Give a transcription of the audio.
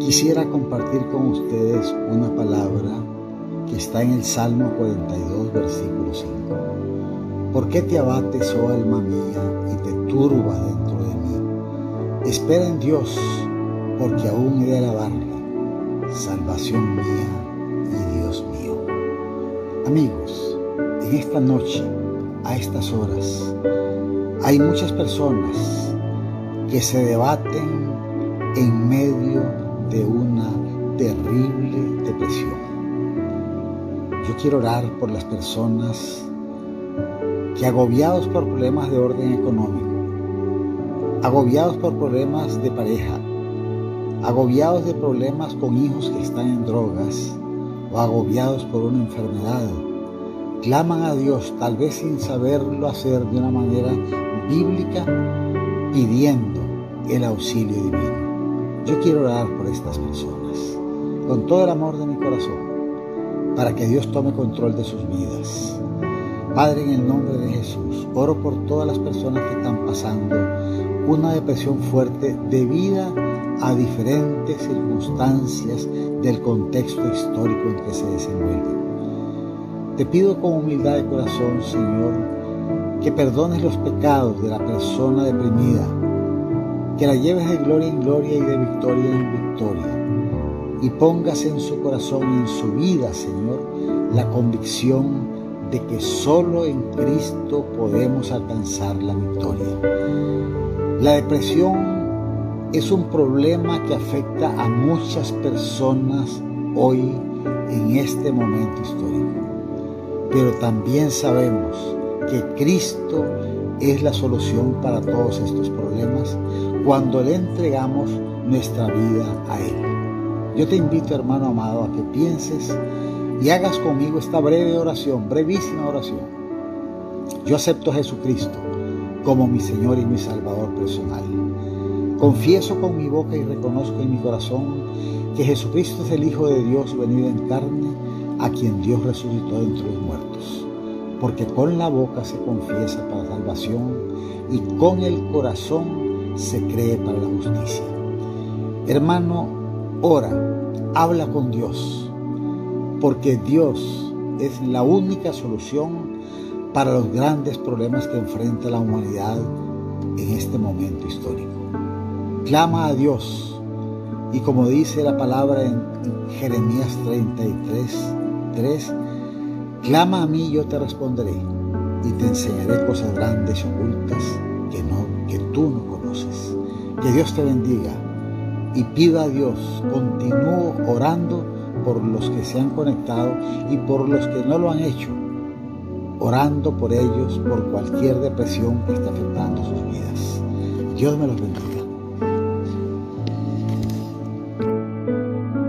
Quisiera compartir con ustedes una palabra que está en el Salmo 42, versículo 5. ¿Por qué te abates, oh alma mía, y te turba dentro de mí? Espera en Dios, porque aún he de alabarle, salvación mía y Dios mío. Amigos, en esta noche, a estas horas, hay muchas personas que se debaten en medio de una terrible depresión. Yo quiero orar por las personas que agobiados por problemas de orden económico, agobiados por problemas de pareja, agobiados de problemas con hijos que están en drogas o agobiados por una enfermedad, claman a Dios, tal vez sin saberlo hacer de una manera bíblica, pidiendo el auxilio divino. Yo quiero orar por estas personas con todo el amor de mi corazón para que Dios tome control de sus vidas. Padre, en el nombre de Jesús, oro por todas las personas que están pasando una depresión fuerte debida a diferentes circunstancias del contexto histórico en que se desenvuelven. Te pido con humildad de corazón, Señor, que perdones los pecados de la persona deprimida, que la lleves de gloria en gloria y de victoria en victoria, y pongas en su corazón y en su vida, Señor, la convicción de que solo en Cristo podemos alcanzar la victoria. La depresión es un problema que afecta a muchas personas hoy en este momento histórico pero también sabemos que Cristo es la solución para todos estos problemas cuando le entregamos nuestra vida a Él. Yo te invito, hermano amado, a que pienses y hagas conmigo esta breve oración, brevísima oración. Yo acepto a Jesucristo como mi Señor y mi Salvador personal. Confieso con mi boca y reconozco en mi corazón que Jesucristo es el Hijo de Dios venido en carne a quien Dios resucitó entre los muertos. Porque con la boca se confiesa para salvación y con el corazón se cree para la justicia. Hermano, ora, habla con Dios, porque Dios es la única solución para los grandes problemas que enfrenta la humanidad en este momento histórico. Clama a Dios y como dice la palabra en Jeremías 33, clama a mí yo te responderé y te enseñaré cosas grandes y ocultas que, no, que tú no conoces. Que Dios te bendiga y pida a Dios, continúo orando por los que se han conectado y por los que no lo han hecho, orando por ellos por cualquier depresión que esté afectando sus vidas. Dios me los bendiga.